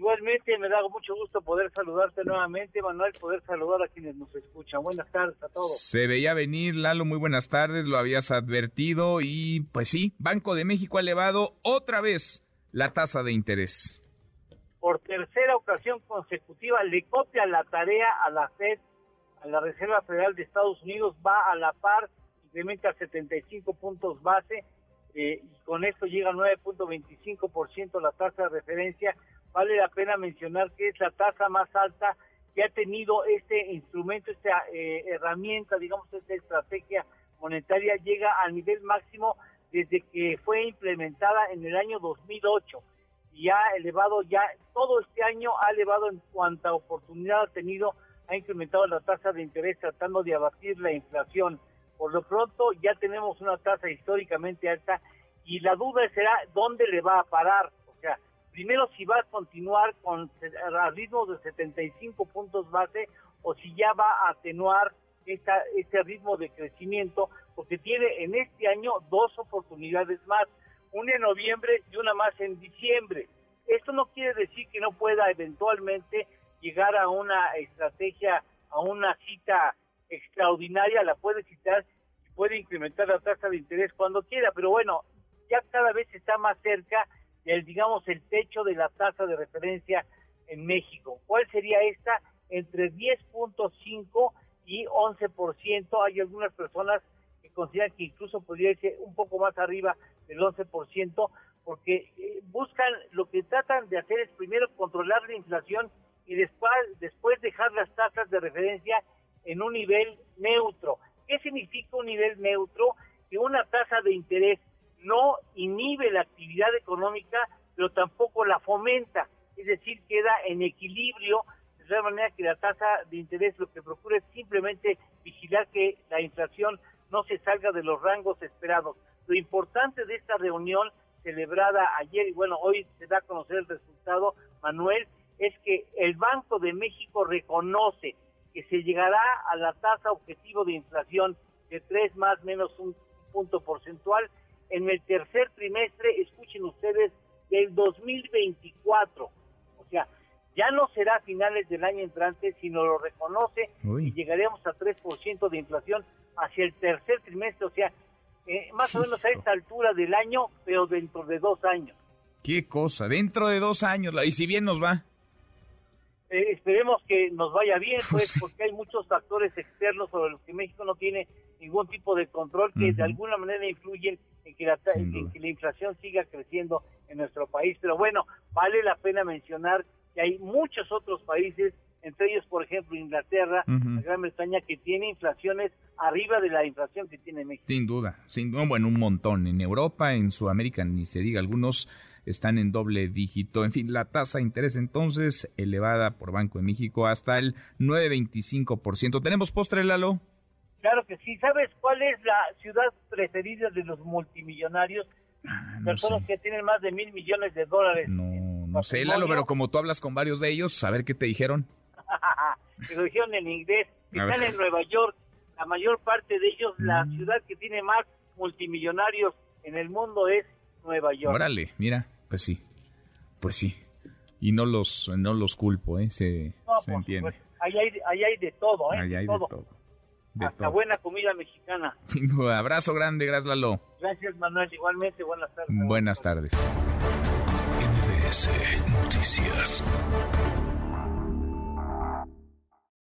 Igualmente, me da mucho gusto poder saludarte nuevamente, Manuel, poder saludar a quienes nos escuchan. Buenas tardes a todos. Se veía venir, Lalo, muy buenas tardes, lo habías advertido y pues sí, Banco de México ha elevado otra vez la tasa de interés. Por tercera ocasión consecutiva le copia la tarea a la Fed, a la Reserva Federal de Estados Unidos, va a la par, incrementa 75 puntos base eh, y con esto llega a 9.25% la tasa de referencia. Vale la pena mencionar que es la tasa más alta que ha tenido este instrumento, esta eh, herramienta, digamos, esta estrategia monetaria, llega al nivel máximo desde que fue implementada en el año 2008 y ha elevado ya, todo este año ha elevado en cuanta oportunidad ha tenido, ha incrementado la tasa de interés tratando de abatir la inflación. Por lo pronto ya tenemos una tasa históricamente alta y la duda será dónde le va a parar. Primero si va a continuar con a ritmos de 75 puntos base o si ya va a atenuar esta, este ritmo de crecimiento, porque tiene en este año dos oportunidades más, una en noviembre y una más en diciembre. Esto no quiere decir que no pueda eventualmente llegar a una estrategia, a una cita extraordinaria, la puede citar y puede incrementar la tasa de interés cuando quiera, pero bueno, ya cada vez está más cerca del, digamos, el techo de la tasa de referencia en México. ¿Cuál sería esta? Entre 10.5 y 11%. Hay algunas personas que consideran que incluso podría irse un poco más arriba del 11%, porque eh, buscan, lo que tratan de hacer es primero controlar la inflación y después, después dejar las tasas de referencia en un nivel neutro. ¿Qué significa un nivel neutro? Que una tasa de interés no inhibe la actividad económica, pero es decir, queda en equilibrio de tal manera que la tasa de interés lo que procura es simplemente vigilar que la inflación no se salga de los rangos esperados. Lo importante de esta reunión celebrada ayer y bueno, hoy se da a conocer el resultado, Manuel, es que el Banco de México reconoce que se llegará a la tasa objetivo de inflación de 3 más menos un punto porcentual en el tercer trimestre, escuchen ustedes, del 2024. O sea, ya no será a finales del año entrante, sino lo reconoce y llegaremos a 3% de inflación hacia el tercer trimestre, o sea, eh, más o menos a esta altura del año, pero dentro de dos años. Qué cosa, dentro de dos años, y si bien nos va. Eh, esperemos que nos vaya bien, pues, porque hay muchos factores externos sobre los que México no tiene ningún tipo de control que de alguna manera influyen en que, la, en que la inflación siga creciendo en nuestro país. Pero bueno, vale la pena mencionar que hay muchos otros países, entre ellos, por ejemplo, Inglaterra, la Gran Bretaña, que tiene inflaciones arriba de la inflación que tiene México. Sin duda, sin duda, bueno, un montón. En Europa, en Sudamérica, ni se diga, algunos están en doble dígito. En fin, la tasa de interés entonces elevada por Banco de México hasta el 9.25%. ¿Tenemos postre, Lalo? Claro que sí. ¿Sabes cuál es la ciudad preferida de los multimillonarios? Ah, Personas que tienen más de mil millones de dólares. No, no sé, Lalo, pero como tú hablas con varios de ellos, a ver qué te dijeron. Me lo dijeron en inglés. Están en Nueva York. La mayor parte de ellos, la mm. ciudad que tiene más multimillonarios en el mundo es Nueva York. Órale, mira, pues sí, pues sí. Y no los, no los culpo, ¿eh? Se, se entiende. Pues, ahí, hay, ahí hay de todo, ¿eh? Ahí hay de todo. Hasta buena comida mexicana. Sin duda. Abrazo grande, gracias Lalo. Gracias Manuel, igualmente. Buenas tardes. Buenas tardes. MBS Noticias.